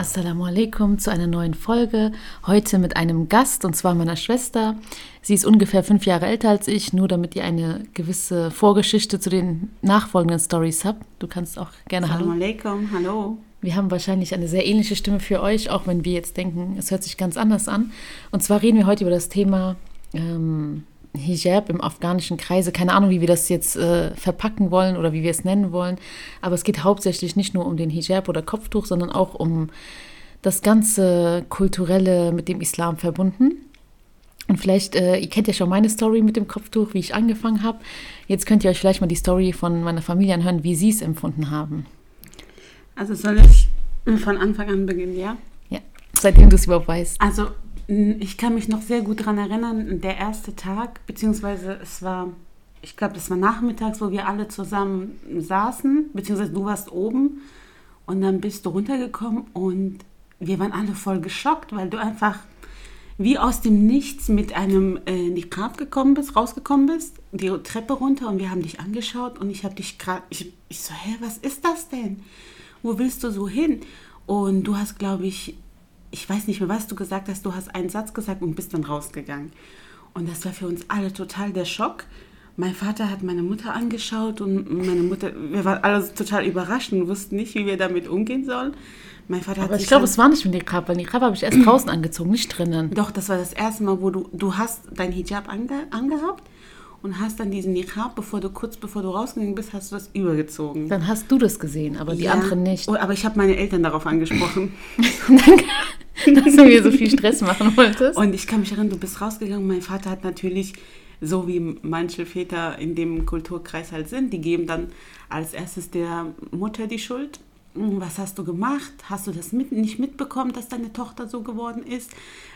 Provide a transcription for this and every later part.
Assalamu alaikum zu einer neuen Folge. Heute mit einem Gast und zwar meiner Schwester. Sie ist ungefähr fünf Jahre älter als ich, nur damit ihr eine gewisse Vorgeschichte zu den nachfolgenden Stories habt. Du kannst auch gerne Assalamu Hallo. alaikum, hallo. Wir haben wahrscheinlich eine sehr ähnliche Stimme für euch, auch wenn wir jetzt denken, es hört sich ganz anders an. Und zwar reden wir heute über das Thema ähm, Hijab im afghanischen Kreise. Keine Ahnung, wie wir das jetzt äh, verpacken wollen oder wie wir es nennen wollen. Aber es geht hauptsächlich nicht nur um den Hijab oder Kopftuch, sondern auch um das ganze Kulturelle mit dem Islam verbunden. Und vielleicht, äh, ihr kennt ja schon meine Story mit dem Kopftuch, wie ich angefangen habe. Jetzt könnt ihr euch vielleicht mal die Story von meiner Familie anhören, wie sie es empfunden haben. Also soll ich von Anfang an beginnen, ja? Ja, seitdem du es überhaupt weißt. Also ich kann mich noch sehr gut daran erinnern, der erste Tag, beziehungsweise es war, ich glaube, das war nachmittags, wo wir alle zusammen saßen, beziehungsweise du warst oben und dann bist du runtergekommen und wir waren alle voll geschockt, weil du einfach wie aus dem Nichts mit einem äh, Niqab gekommen bist, rausgekommen bist, die Treppe runter und wir haben dich angeschaut und ich habe dich gerade, ich, ich so, hä, was ist das denn? Wo willst du so hin? Und du hast, glaube ich, ich weiß nicht mehr, was du gesagt hast, du hast einen Satz gesagt und bist dann rausgegangen. Und das war für uns alle total der Schock. Mein Vater hat meine Mutter angeschaut und meine Mutter, wir waren alle total überrascht und wussten nicht, wie wir damit umgehen sollen. Mein Vater hat Aber ich sich glaube, es war nicht mit Niqab, weil Niqab habe ich erst draußen angezogen, nicht drinnen. Doch, das war das erste Mal, wo du, du hast dein Hijab ange, angehabt und hast dann diesen Niqab, bevor du kurz bevor du rausgegangen bist, hast du das übergezogen. Dann hast du das gesehen, aber die Ja. anderen nicht. Oh, aber ich habe meine Eltern darauf angesprochen. Dass du mir so viel Stress machen wolltest. Und ich kann mich erinnern, du bist rausgegangen. Mein Vater hat natürlich, so wie manche Väter in dem Kulturkreis halt sind, die geben dann als erstes der Mutter die Schuld. Hm, Was hast du gemacht? Hast du das mit, nicht mitbekommen, dass deine Tochter so geworden ist?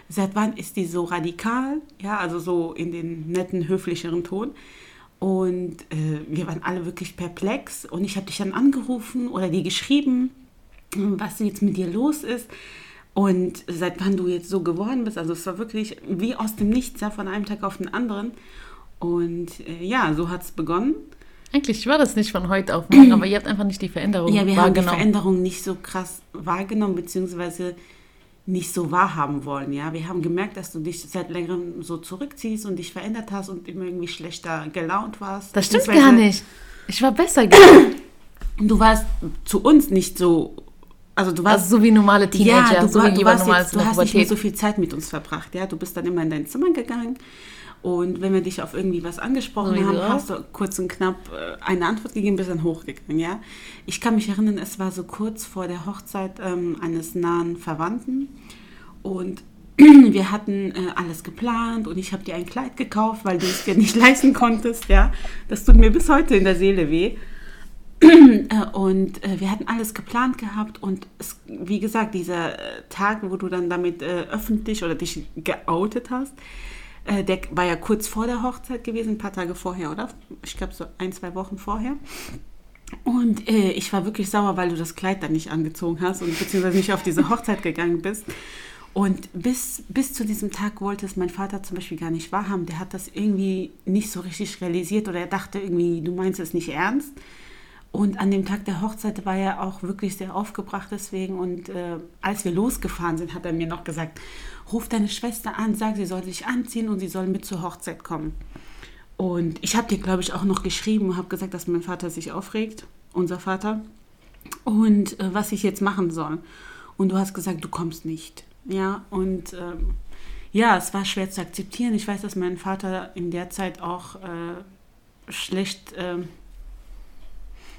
Seit wann ist die so radikal? Ja, also so in den netten, höflicheren Ton. Und äh, wir waren alle wirklich perplex. Und ich habe dich dann angerufen oder dir geschrieben, was jetzt mit dir los ist. Und seit wann du jetzt so geworden bist. Also es war wirklich wie aus dem Nichts, ja, von einem Tag auf den anderen. Und äh, ja, so hat es begonnen. Eigentlich war das nicht von heute auf morgen, aber ihr habt einfach nicht die Veränderung Ja, wir haben die wahrgenommen. Veränderung nicht so krass wahrgenommen, beziehungsweise nicht so wahrhaben wollen. Ja, wir haben gemerkt, dass du dich seit längerem so zurückziehst und dich verändert hast und immer irgendwie schlechter gelaunt warst. das stimmt gar nicht. Ich war besser geworden. Du warst zu uns nicht so, also du warst Also so wie normale Teenager, ja, du, so war, wie du, warst jetzt, du hast nicht mehr so viel Zeit mit uns verbracht. Ja, du bist dann immer in dein Zimmer gegangen und wenn wir dich auf irgendwie was angesprochen Sowieso. haben, hast du kurz und knapp äh, eine Antwort gegeben, bist dann hochgegangen. Ja, ich kann mich erinnern, es war so kurz vor der Hochzeit ähm, eines nahen Verwandten und wir hatten äh, alles geplant und ich habe dir ein Kleid gekauft, weil du es dir nicht leisten konntest. Ja, das tut mir bis heute in der Seele weh. Äh, Und äh, wir hatten alles geplant gehabt und es, wie gesagt, dieser äh, Tag, wo du dann damit öffentlich oder dich geoutet hast, äh, der war ja kurz vor der Hochzeit gewesen, ein paar Tage vorher, oder? Ich glaube so ein, zwei Wochen vorher. Und äh, ich war wirklich sauer, weil du das Kleid dann nicht angezogen hast und beziehungsweise nicht auf diese Hochzeit gegangen bist. Und bis, bis zu diesem Tag wollte es mein Vater zum Beispiel gar nicht wahrhaben. Der hat das irgendwie nicht so richtig realisiert oder er dachte irgendwie, du meinst es nicht ernst. Und an dem Tag der Hochzeit war er auch wirklich sehr aufgebracht deswegen. Und äh, als wir losgefahren sind, hat er mir noch gesagt, ruf deine Schwester an, sag, sie soll sich anziehen und sie soll mit zur Hochzeit kommen. Und ich habe dir, glaube ich, auch noch geschrieben und habe gesagt, dass mein Vater sich aufregt, unser Vater, und äh, was ich jetzt machen soll. Und du hast gesagt, du kommst nicht. Ja, und ähm, ja, es war schwer zu akzeptieren. Ich weiß, dass mein Vater in der Zeit auch äh, schlecht ähm,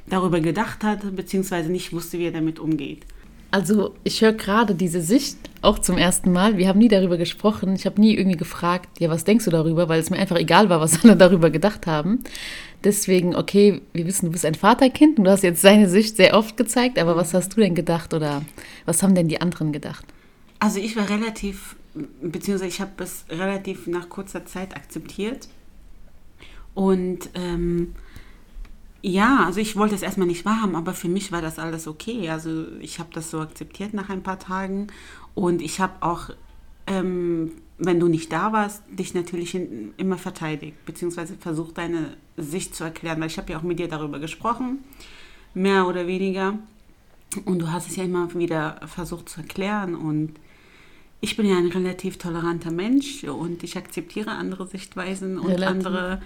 darüber gedacht hat, beziehungsweise nicht wusste, wie er damit umgeht. Also ich höre gerade diese Sicht auch zum ersten Mal. Wir haben nie darüber gesprochen. Ich habe nie irgendwie gefragt, ja, was denkst du darüber, weil es mir einfach egal war, was alle darüber gedacht haben. Deswegen, okay, wir wissen, du bist ein Vaterkind und du hast jetzt seine Sicht sehr oft gezeigt, aber was hast du denn gedacht oder was haben denn die anderen gedacht? Also ich war relativ, beziehungsweise ich habe es relativ nach kurzer Zeit akzeptiert. Und ähm, ja, also ich wollte es erstmal nicht wahrhaben, aber für mich war das alles okay. Also ich habe das so akzeptiert nach ein paar Tagen. Und ich habe auch, ähm, wenn du nicht da warst, dich natürlich in, immer verteidigt, beziehungsweise versucht, deine Sicht zu erklären. Weil ich habe ja auch mit dir darüber gesprochen, mehr oder weniger. Und du hast es ja immer wieder versucht zu erklären. Und ich bin ja ein relativ toleranter Mensch und ich akzeptiere andere Sichtweisen und relativ. andere,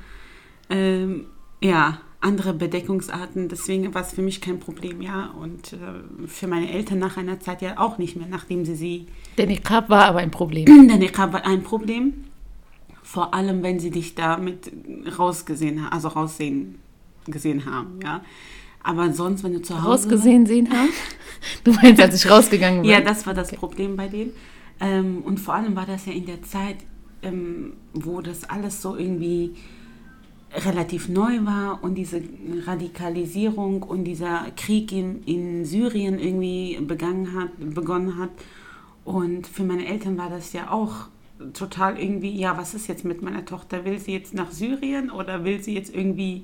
ähm, ja, andere Bedeckungsarten. Deswegen war es für mich kein Problem, ja. Und äh, für meine Eltern nach einer Zeit ja auch nicht mehr, nachdem sie sie. Der Niqab war aber ein Problem. Der Niqab war ein Problem. Vor allem, wenn sie dich damit rausgesehen haben, also raussehen gesehen haben, ja. Aber sonst, wenn du zu Hause. Rausgesehen sehen haben? Du meinst, als ich rausgegangen bin? Ja, das war das okay. Problem bei denen. Ähm, und vor allem war das ja in der Zeit, ähm, wo das alles so irgendwie relativ neu war und diese Radikalisierung und dieser Krieg in, in Syrien irgendwie begangen hat, begonnen hat. Und für meine Eltern war das ja auch total irgendwie, ja, was ist jetzt mit meiner Tochter? Will sie jetzt nach Syrien oder will sie jetzt irgendwie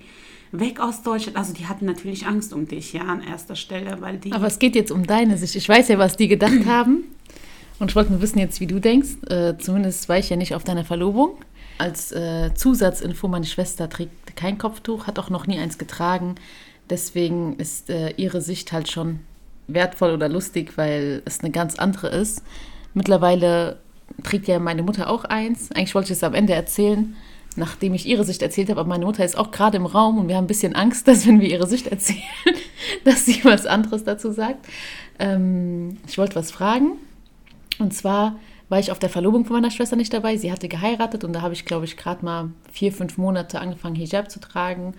weg aus Deutschland? Also die hatten natürlich Angst um dich, ja, an erster Stelle, weil die... Aber es geht jetzt um deine Sicht. Ich weiß ja, was die gedacht haben. Und ich wollte nur wissen jetzt, wie du denkst. Äh, zumindest war ich ja nicht auf deiner Verlobung. Als äh, Zusatzinfo, meine Schwester trägt kein Kopftuch, hat auch noch nie eins getragen. Deswegen ist äh, ihre Sicht halt schon wertvoll oder lustig, weil es eine ganz andere ist. Mittlerweile trägt ja meine Mutter auch eins. Eigentlich wollte ich es am Ende erzählen, nachdem ich ihre Sicht erzählt habe. Aber meine Mutter ist auch gerade im Raum und wir haben ein bisschen Angst, dass wenn wir ihre Sicht erzählen, dass sie was anderes dazu sagt. Ähm, ich wollte was fragen. Und zwar war ich auf der Verlobung von meiner Schwester nicht dabei. Sie hatte geheiratet und da habe ich, glaube ich, gerade mal vier, fünf Monate angefangen, Hijab zu tragen.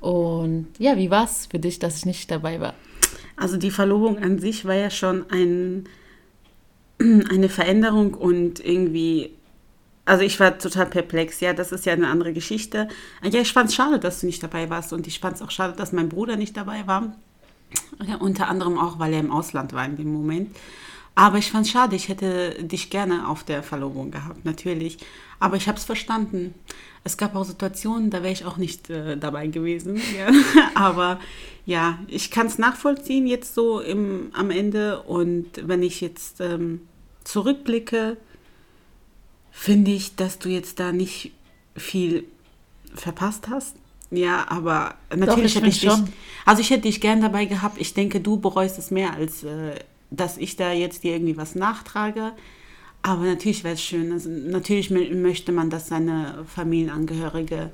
Und ja, wie war es für dich, dass ich nicht dabei war? Also die Verlobung an sich war ja schon ein eine Veränderung und irgendwie, also ich war total perplex, ja, das ist ja eine andere Geschichte. Ja, ich fand es schade, dass du nicht dabei warst und ich fand es auch schade, dass mein Bruder nicht dabei war. Ja, unter anderem auch, weil er im Ausland war in dem Moment. Aber ich fand es schade, ich hätte dich gerne auf der Verlobung gehabt, natürlich. Aber ich habe es verstanden. Es gab auch Situationen, da wäre ich auch nicht äh, dabei gewesen. Ja. Aber ja, ich kann es nachvollziehen jetzt so im, am Ende. Und wenn ich jetzt ähm, zurückblicke, finde ich, dass du jetzt da nicht viel verpasst hast. Ja, aber natürlich Doch, hätte ich dich, also ich hätte dich gern dabei gehabt. Ich denke, du bereust es mehr, als äh, dass ich da jetzt dir irgendwie was nachtrage. Aber natürlich wäre es schön. Also natürlich möchte man, dass seine Familienangehörige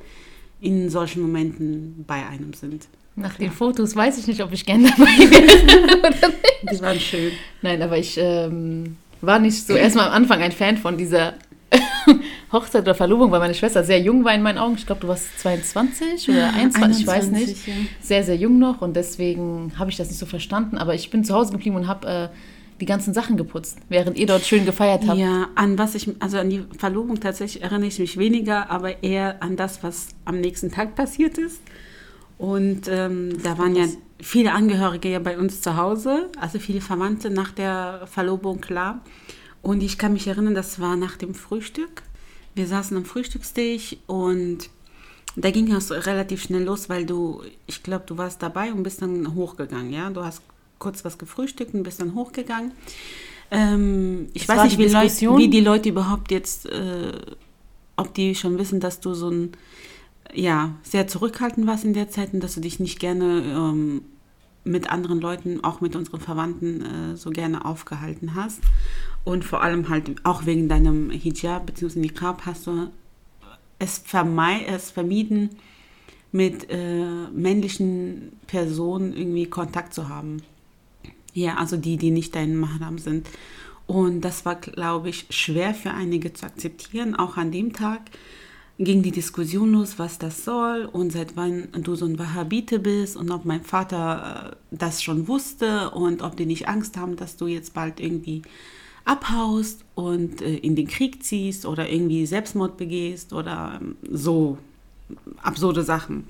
in solchen Momenten bei einem sind. Nach Klar. den Fotos weiß ich nicht, ob ich gerne dabei wäre. Die waren schön. Nein, aber ich ähm, war nicht so erstmal am Anfang ein Fan von dieser Hochzeit oder Verlobung, weil meine Schwester sehr jung war in meinen Augen. Ich glaube, du warst 22 oder 21, ich weiß nicht. Ja. Sehr, sehr jung noch und deswegen habe ich das nicht so verstanden. Aber ich bin zu Hause geblieben und habe äh, die ganzen Sachen geputzt, während ihr dort schön gefeiert habt. Ja, an was ich, also an die Verlobung tatsächlich erinnere ich mich weniger, aber eher an das, was am nächsten Tag passiert ist. Und ähm, da waren ja viele Angehörige ja bei uns zu Hause, also viele Verwandte nach der Verlobung, klar. Und ich kann mich erinnern, das war nach dem Frühstück. Wir saßen am Frühstückstisch und da ging es relativ schnell los, weil du, ich glaube, du warst dabei und bist dann hochgegangen, ja? Du hast kurz was gefrühstückt und bist dann hochgegangen. Ähm, ich das weiß nicht, wie, Leut, wie, die Leute überhaupt jetzt, äh, ob die schon wissen, dass du so ein ja, sehr zurückhaltend warst in der Zeit und dass du dich nicht gerne ähm, mit anderen Leuten, auch mit unseren Verwandten, äh, so gerne aufgehalten hast. Und vor allem halt auch wegen deinem Hijab bzw. Niqab hast du es, es vermieden, mit äh, männlichen Personen irgendwie Kontakt zu haben. Ja, also die, die nicht dein Mahram sind. Und das war, glaube ich, schwer für einige zu akzeptieren, auch an dem Tag ging die Diskussion los, was das soll und seit wann du so ein Wahhabite bist und ob mein Vater äh, das schon wusste und ob die nicht Angst haben, dass du jetzt bald irgendwie abhaust und äh, in den Krieg ziehst oder irgendwie Selbstmord begehst oder ähm, so absurde Sachen.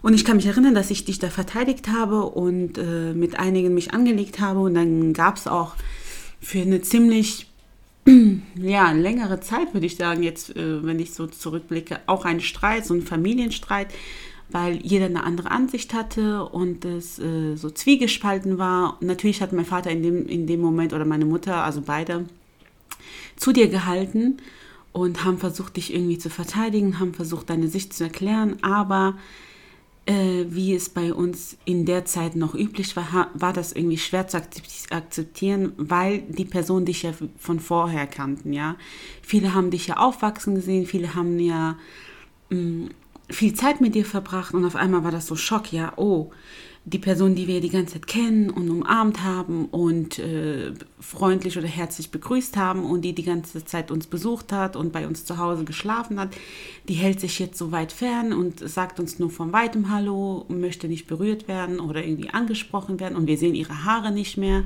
Und ich kann mich erinnern, dass ich dich da verteidigt habe und äh, mit einigen mich angelegt habe und dann gab es auch für eine ziemlich ja, längere Zeit, würde ich sagen, jetzt, äh, wenn ich so zurückblicke, auch ein Streit, so ein Familienstreit, weil jeder eine andere Ansicht hatte und es äh, so zwiegespalten war. Natürlich hat mein Vater in dem, in dem Moment oder meine Mutter, also beide, zu dir gehalten und haben versucht, dich irgendwie zu verteidigen, haben versucht, deine Sicht zu erklären, aber äh, wie es bei uns in der Zeit noch üblich war, war das irgendwie schwer zu akzeptieren, weil die Personen dich ja von vorher kannten, ja. Viele haben dich ja aufwachsen gesehen, viele haben ja mh, mm, viel Zeit mit dir verbracht und auf einmal war das so Schock, ja, oh, die Person, die wir die ganze Zeit kennen und umarmt haben und äh, freundlich oder herzlich begrüßt haben und die die ganze Zeit uns besucht hat und bei uns zu Hause geschlafen hat, die hält sich jetzt so weit fern und sagt uns nur von weitem Hallo möchte nicht berührt werden oder irgendwie angesprochen werden und wir sehen ihre Haare nicht mehr.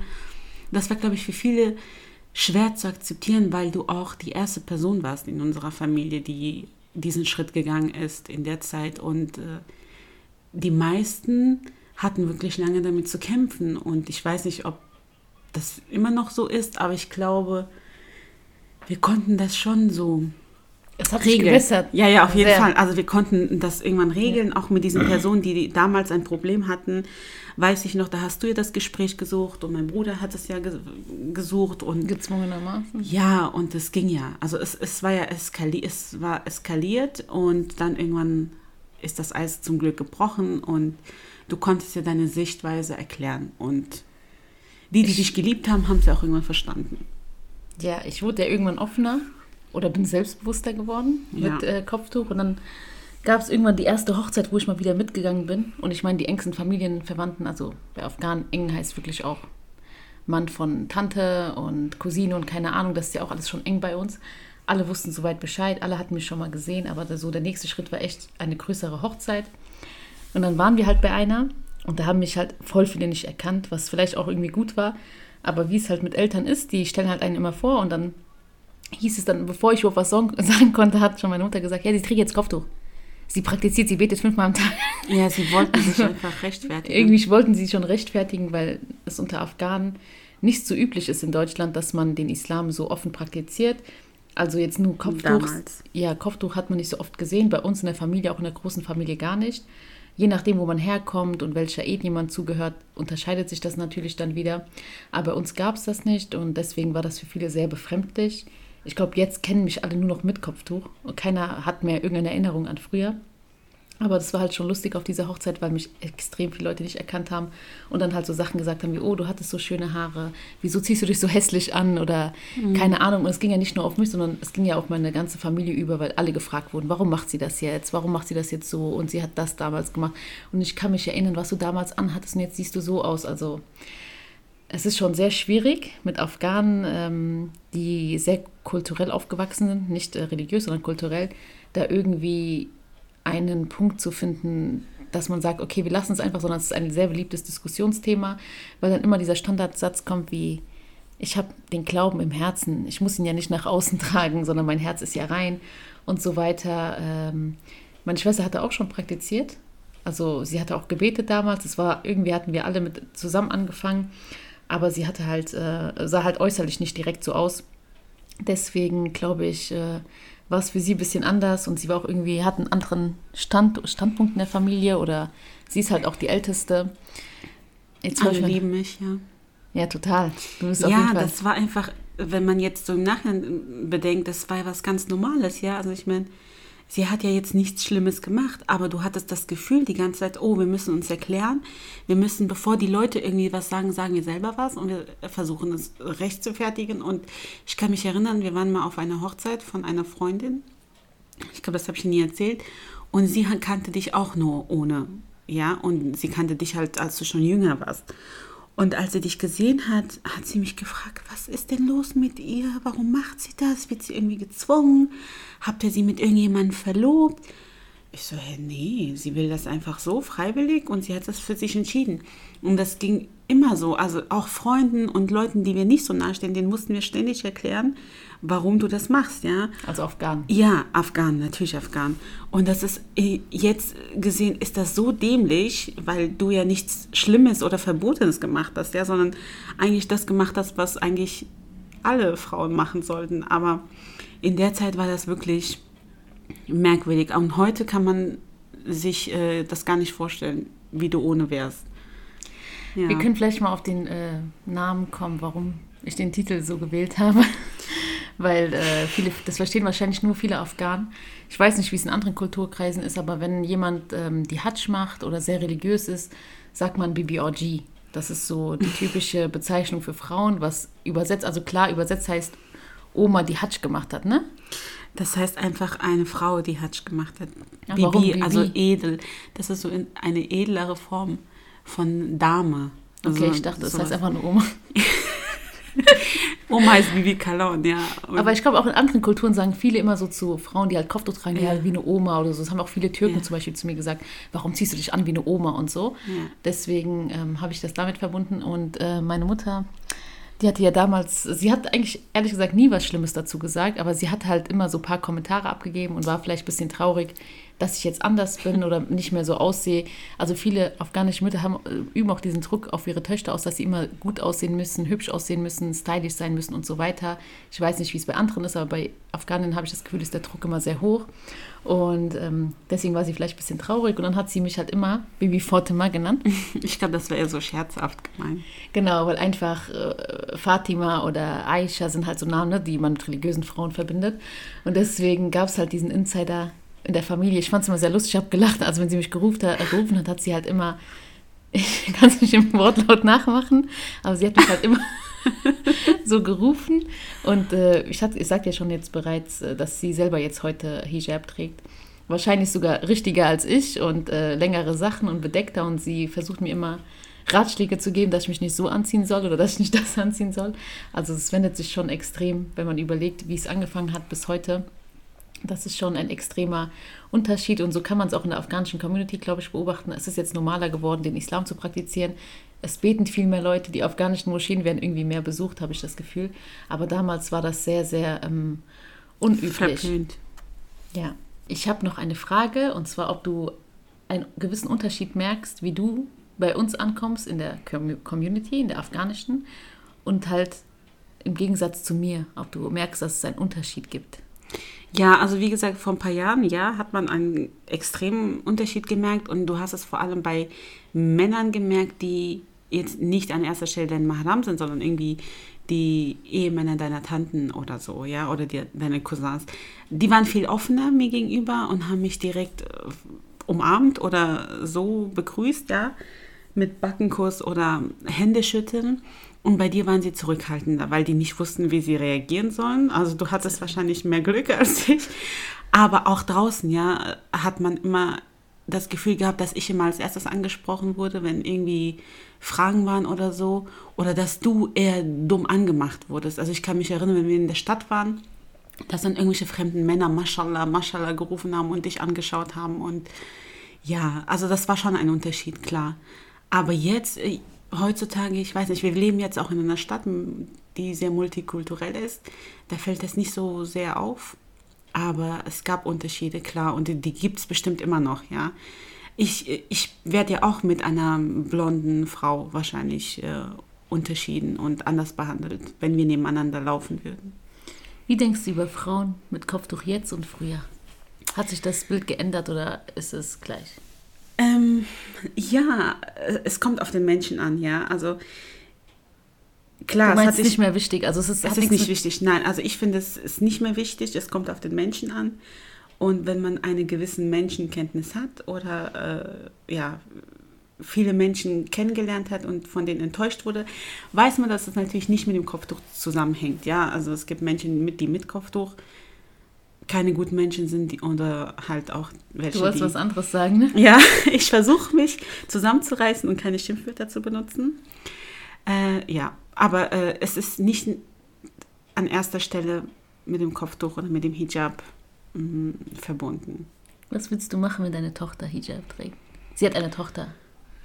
Das war, glaube ich, für viele schwer zu akzeptieren, weil du auch die erste Person warst in unserer Familie, die diesen Schritt gegangen ist in der Zeit und äh, die meisten hatten wirklich lange damit zu kämpfen. Und ich weiß nicht, ob das immer noch so ist, aber ich glaube, wir konnten das schon so es hat regeln. Gewässert. Ja, ja, auf jeden Sehr. Fall. Also wir konnten das irgendwann regeln, ja. auch mit diesen Personen, die damals ein Problem hatten. Weiß ich noch, da hast du ja das Gespräch gesucht und mein Bruder hat es ja gesucht und gezwungenermaßen. Ja, und es ging ja. Also es, es war ja eskaliert, es war eskaliert und dann irgendwann ist das Eis zum Glück gebrochen und du konntest ja deine Sichtweise erklären. Und die, die ich, dich geliebt haben, haben es ja auch irgendwann verstanden. Ja, ich wurde ja irgendwann offener oder bin selbstbewusster geworden ja. mit äh, Kopftuch. Und dann gab es irgendwann die erste Hochzeit, wo ich mal wieder mitgegangen bin. Und ich meine, die engsten Familienverwandten, also bei Afghanen, eng heißt wirklich auch Mann von Tante und Cousine und keine Ahnung, das ist ja auch alles schon eng bei uns. Alle wussten soweit Bescheid, alle hatten mich schon mal gesehen, aber so der nächste Schritt war echt eine größere Hochzeit. Und dann waren wir halt bei einer und da haben mich halt voll viele nicht erkannt, was vielleicht auch irgendwie gut war. Aber wie es halt mit Eltern ist, die stellen halt einen immer vor und dann hieß es dann, bevor ich überhaupt was sagen konnte, hat schon meine Mutter gesagt, ja, sie trägt jetzt Kopftuch. Sie praktiziert, sie betet fünfmal am Tag. Ja, sie wollten sich einfach rechtfertigen. Irgendwie wollten sie schon rechtfertigen, weil es unter Afghanen nicht so üblich ist in Deutschland, dass man den Islam so offen praktiziert. Also jetzt nur Kopftuch. Damals. Ja, Kopftuch hat man nicht so oft gesehen. Bei uns in der Familie, auch in der großen Familie gar nicht je nachdem, wo man herkommt und welcher Ethnie man zugehört, unterscheidet sich das natürlich dann wieder. Aber bei uns gab es das nicht und deswegen war das für viele sehr befremdlich. Ich glaube, jetzt kennen mich alle nur noch mit Kopftuch und keiner hat mehr irgendeine Erinnerung an früher. Aber das war halt schon lustig auf dieser Hochzeit, weil mich extrem viele Leute nicht erkannt haben und dann halt so Sachen gesagt haben wie, oh, du hattest so schöne Haare, wieso ziehst du dich so hässlich an oder mhm. keine Ahnung. Und es ging ja nicht nur auf mich, sondern es ging ja auf meine ganze Familie über, weil alle gefragt wurden, warum macht sie das jetzt, warum macht sie das jetzt so und sie hat das damals gemacht. Und ich kann mich erinnern, was du damals anhattest und jetzt siehst du so aus. Also es ist schon sehr schwierig mit Afghanen, ähm, die sehr kulturell aufgewachsen sind, nicht äh, religiös, sondern kulturell, da irgendwie einen Punkt zu finden, dass man sagt, okay, wir lassen es einfach, sondern es ist ein sehr beliebtes Diskussionsthema, weil dann immer dieser Standardsatz kommt wie, ich habe den Glauben im Herzen, ich muss ihn ja nicht nach außen tragen, sondern mein Herz ist ja rein und so weiter. Ähm, meine Schwester hatte auch schon praktiziert, also sie hatte auch gebetet damals, es war, irgendwie hatten wir alle mit zusammen angefangen, aber sie hatte halt, äh, sah halt äußerlich nicht direkt so aus. Deswegen glaube ich, äh, war es für sie ein bisschen anders und sie war auch irgendwie, hat einen anderen Stand, Standpunkt in der Familie oder sie ist halt auch die Älteste. Jetzt Alle lieben mich, ja. Ja, total. ja, das war einfach, wenn man jetzt so im Nachhinein bedenkt, das war ja was ganz Normales, ja. Also ich meine, sie hat ja jetzt nichts Schlimmes gemacht, aber du hattest das Gefühl die ganze Zeit, oh, wir müssen uns erklären, wir müssen, bevor die Leute irgendwie was sagen, sagen wir selber was und wir versuchen es recht zu fertigen. Und ich kann mich erinnern, wir waren mal auf einer Hochzeit von einer Freundin, ich glaube, das habe ich nie erzählt, und sie kannte dich auch nur ohne, ja, und sie kannte dich halt, als du schon jünger warst. Und als sie dich gesehen hat, hat sie mich gefragt, was ist denn los mit ihr? Warum macht sie das? Wird sie irgendwie gezwungen? Habt ihr sie mit irgendjemandem verlobt? Ich so, hä, nee, sie will das einfach so freiwillig und sie hat das für sich entschieden. Und das ging immer so. Also auch Freunden und Leuten, die wir nicht so nahestehen, denen mussten wir ständig erklären, warum du das machst, ja. Also Afghan. Ja, Afghan, natürlich Afghan. Und das ist äh, jetzt gesehen, ist das so dämlich, weil du ja nichts Schlimmes oder Verbotenes gemacht hast, ja, sondern eigentlich das gemacht hast, was eigentlich alle Frauen machen sollten. Aber in der Zeit war das wirklich merkwürdig. Und heute kann man sich äh, das gar nicht vorstellen, wie du ohne wärst. Ja. Wir können vielleicht mal auf den äh, Namen kommen, warum ich den Titel so gewählt habe. Weil äh, viele, das verstehen wahrscheinlich nur viele Afghanen. Ich weiß nicht, wie es in anderen Kulturkreisen ist, aber wenn jemand ähm, die Hajj macht oder sehr religiös ist, sagt man BBRG. Das ist so die typische Bezeichnung für Frauen, was übersetzt, also klar übersetzt heißt Oma, die Hajj gemacht hat, ne? Das heißt einfach eine Frau, die Hajj gemacht hat. Ja, Bibi, Bibi? also edel. Das ist so in- eine edlere Form von Dame. Also Okay, ich dachte, das heißt einfach nur Oma. Oma heißt Bibi Kalon, ja. Und Aber ich glaube, auch in anderen Kulturen sagen viele immer so zu Frauen, die halt Kopftuch tragen, ja, Ja. wie eine Oma oder so. Das haben auch viele Türken Ja. zum Beispiel zu mir gesagt, warum ziehst du dich an wie eine Oma und so. Ja. Deswegen ähm, habe ich das damit verbunden. Und äh, meine Mutter, die hatte ja damals, sie hat eigentlich ehrlich gesagt nie was Schlimmes dazu gesagt, aber sie hat halt immer so ein paar Kommentare abgegeben und war vielleicht ein bisschen traurig, dass ich jetzt anders bin oder nicht mehr so aussehe. Also viele afghanische Mütter haben, äh, üben auch diesen Druck auf ihre Töchter aus, dass sie immer gut aussehen müssen, hübsch aussehen müssen, stylisch sein müssen und so weiter. Ich weiß nicht, wie es bei anderen ist, aber bei Afghaninnen habe ich das Gefühl, ist der Druck immer sehr hoch. Und ähm, deswegen war sie vielleicht ein bisschen traurig und dann hat sie mich halt immer Bibi Fatima genannt. ich glaube, das wäre eher so scherzhaft gemeint. Genau, weil einfach äh, Fatima oder Aisha sind halt so Namen, ne, die man mit religiösen Frauen verbindet. Und deswegen gab es halt diesen Insider in der Familie. Ich fand es immer sehr lustig, ich habe gelacht. Also wenn sie mich gerufen hat, gerufen hat, hat sie halt immer, ich kann es nicht im Wortlaut nachmachen, aber sie hat mich halt immer so gerufen. Und äh, ich, hatte, ich sagte ja schon jetzt bereits, äh, dass sie selber jetzt heute Hijab trägt. Wahrscheinlich sogar richtiger als ich und äh, längere Sachen und bedeckter. Und sie versucht mir immer Ratschläge zu geben, dass ich mich nicht so anziehen soll oder dass ich nicht das anziehen soll. Also es wendet sich schon extrem, wenn man überlegt, wie es angefangen hat bis heute. Das ist schon ein extremer Unterschied und so kann man es auch in der afghanischen Community, glaube ich, beobachten. Es ist jetzt normaler geworden, den Islam zu praktizieren. Es beten viel mehr Leute, die afghanischen Moscheen werden irgendwie mehr besucht, habe ich das Gefühl. Aber damals war das sehr, sehr ähm, unüblich. Verpönt. Ja, ich habe noch eine Frage und zwar, ob du einen gewissen Unterschied merkst, wie du bei uns ankommst in der Com- Community, in der afghanischen und halt im Gegensatz zu mir, ob du merkst, dass es einen Unterschied gibt. Ja, also wie gesagt, vor ein paar Jahren, ja, hat man einen extremen Unterschied gemerkt und du hast es vor allem bei Männern gemerkt, die jetzt nicht an erster Stelle dein Mahram sind, sondern irgendwie die Ehemänner deiner Tanten oder so, ja, oder die, deine Cousins. Die waren viel offener mir gegenüber und haben mich direkt äh, umarmt oder so begrüßt, ja, mit Backenkuss oder Händeschütteln. Und bei dir waren sie zurückhaltender, weil die nicht wussten, wie sie reagieren sollen. Also du hattest wahrscheinlich mehr Glück als ich. Aber auch draußen, ja, hat man immer das Gefühl gehabt, dass ich immer als erstes angesprochen wurde, wenn irgendwie Fragen waren oder so. Oder dass du eher dumm angemacht wurdest. Also ich kann mich erinnern, wenn wir in der Stadt waren, dass dann irgendwelche fremden Männer Mashallah, Mashallah gerufen haben und dich angeschaut haben. Und ja, also das war schon ein Unterschied, klar. Aber jetzt, äh, heutzutage, ich weiß nicht, wir leben jetzt auch in einer Stadt, die sehr multikulturell ist. Da fällt das nicht so sehr auf. Aber es gab Unterschiede, klar. Und die, die gibt es bestimmt immer noch, ja. Ich, ich werde ja auch mit einer blonden Frau wahrscheinlich äh, unterschieden und anders behandelt, wenn wir nebeneinander laufen würden. Wie denkst du über Frauen mit Kopftuch jetzt und früher? Hat sich das Bild geändert oder ist es gleich? Ähm, ja, äh, es kommt auf den Menschen an, ja. Also klar, es, sich, nicht mehr wichtig. Also es ist, es ist nicht wichtig. Nein, also ich finde, es ist nicht mehr wichtig. Es kommt auf den Menschen an. Und wenn man eine gewisse Menschenkenntnis hat oder äh, ja, viele Menschen kennengelernt hat und von denen enttäuscht wurde, weiß man, dass es natürlich nicht mit dem Kopftuch zusammenhängt. Ja, also es gibt Menschen, mit, die mit Kopftuch keine guten Menschen sind die, oder halt auch welche, Du wolltest was anderes sagen, ne? ja, ich versuche mich zusammenzureißen und keine Schimpfwörter zu benutzen. Äh, ja, aber äh, es ist nicht an erster Stelle mit dem Kopftuch oder mit dem Hijab mh, verbunden. Was willst du machen, wenn deine Tochter Hijab trägt? Sie hat eine Tochter.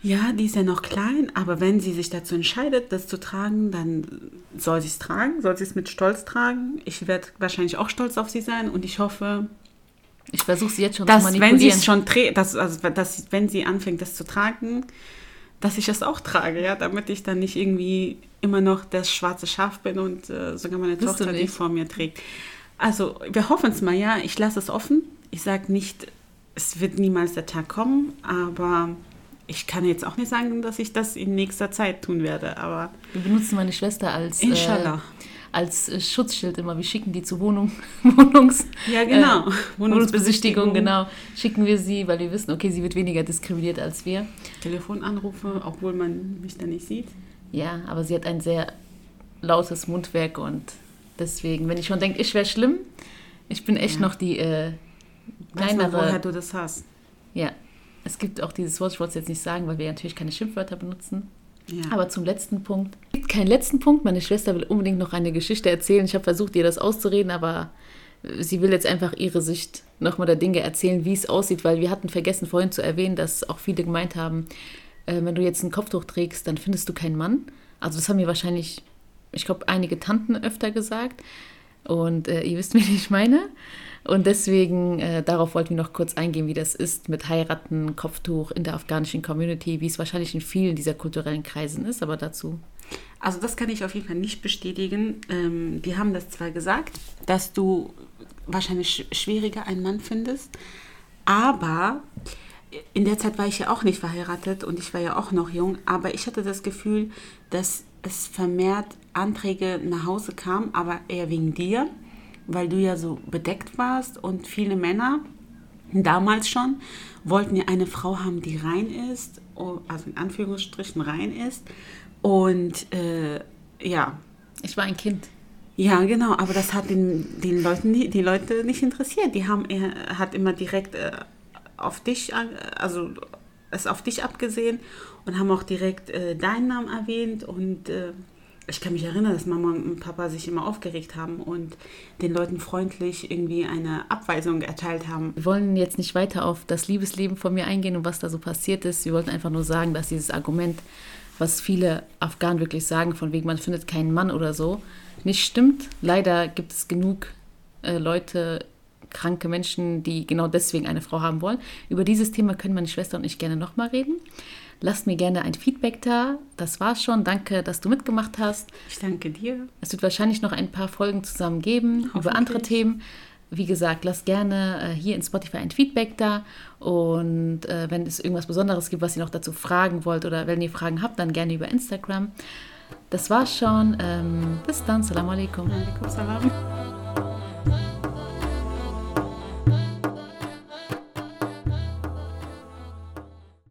Ja, die ist ja noch klein, aber wenn sie sich dazu entscheidet, das zu tragen, dann soll sie es tragen, soll sie es mit Stolz tragen. Ich werde wahrscheinlich auch stolz auf sie sein und ich hoffe, Ich versuche sie jetzt schon dass zu wenn sie manipulieren. es schon trägt, dass, also, dass wenn sie anfängt, das zu tragen, dass ich es auch trage, ja, damit ich dann nicht irgendwie immer noch das schwarze Schaf bin und äh, sogar meine Bist Tochter die vor mir trägt. Also wir hoffen es mal, ja. Ich lasse es offen. Ich sage nicht, es wird niemals der Tag kommen, aber ich kann jetzt auch nicht sagen, dass ich das in nächster Zeit tun werde. Aber Wir benutzen meine Schwester als, äh, inshallah. als äh, Schutzschild immer. Wir schicken die zur Wohnung, Wohnungs, ja, genau. Äh, Wohnungsbesichtigung, genau. Schicken wir sie, weil wir wissen, okay, sie wird weniger diskriminiert als wir. Telefonanrufe, obwohl man mich da nicht sieht. Ja, aber sie hat ein sehr lautes Mundwerk und deswegen, wenn ich schon denke, ich wäre schlimm, ich bin echt ja. noch die äh, kleinere. Du, woher du das hast? Ja, es gibt auch dieses Wort, ich wollte es jetzt nicht sagen, weil wir natürlich keine Schimpfwörter benutzen. Ja. Aber zum letzten Punkt. Es gibt keinen letzten Punkt. Meine Schwester will unbedingt noch eine Geschichte erzählen. Ich habe versucht, ihr das auszureden, aber sie will jetzt einfach ihre Sicht nochmal der Dinge erzählen, wie es aussieht, weil wir hatten vergessen vorhin zu erwähnen, dass auch viele gemeint haben, äh, wenn du jetzt ein Kopftuch trägst, dann findest du keinen Mann. Also das haben mir wahrscheinlich, ich glaube, einige Tanten öfter gesagt. Und äh, ihr wisst, wie ich meine. Und deswegen, äh, darauf wollten wir noch kurz eingehen, wie das ist mit Heiraten, Kopftuch in der afghanischen Community, wie es wahrscheinlich in vielen dieser kulturellen Kreisen ist, aber dazu. Also das kann ich auf jeden Fall nicht bestätigen. Ähm, wir haben das zwar gesagt, dass du wahrscheinlich schwieriger einen Mann findest, aber in der Zeit war ich ja auch nicht verheiratet und ich war ja auch noch jung, aber ich hatte das Gefühl, dass es vermehrt Anträge nach Hause kamen, aber eher wegen dir weil du ja so bedeckt warst und viele Männer damals schon wollten ja eine Frau haben, die rein ist, also in Anführungsstrichen rein ist. Und äh, ja. Ich war ein Kind. Ja, genau, aber das hat den, den Leuten die, die Leute nicht interessiert. Die haben er hat immer direkt äh, auf dich, also es auf dich abgesehen und haben auch direkt äh, deinen Namen erwähnt und äh, ich kann mich erinnern, dass Mama und Papa sich immer aufgeregt haben und den Leuten freundlich irgendwie eine Abweisung erteilt haben. Wir wollen jetzt nicht weiter auf das Liebesleben von mir eingehen und was da so passiert ist. Wir wollten einfach nur sagen, dass dieses Argument, was viele Afghanen wirklich sagen, von wegen man findet keinen Mann oder so, nicht stimmt. Leider gibt es genug äh, Leute, kranke Menschen, die genau deswegen eine Frau haben wollen. Über dieses Thema können meine Schwester und ich gerne nochmal reden. Lasst mir gerne ein Feedback da. Das war's schon. Danke, dass du mitgemacht hast. Ich danke dir. Es wird wahrscheinlich noch ein paar Folgen zusammen geben über andere Themen. Wie gesagt, lasst gerne äh, hier in Spotify ein Feedback da. Und äh, wenn es irgendwas Besonderes gibt, was ihr noch dazu fragen wollt oder wenn ihr Fragen habt, dann gerne über Instagram. Das war's schon. Ähm, bis dann. Salam alaikum. Alaikum salam.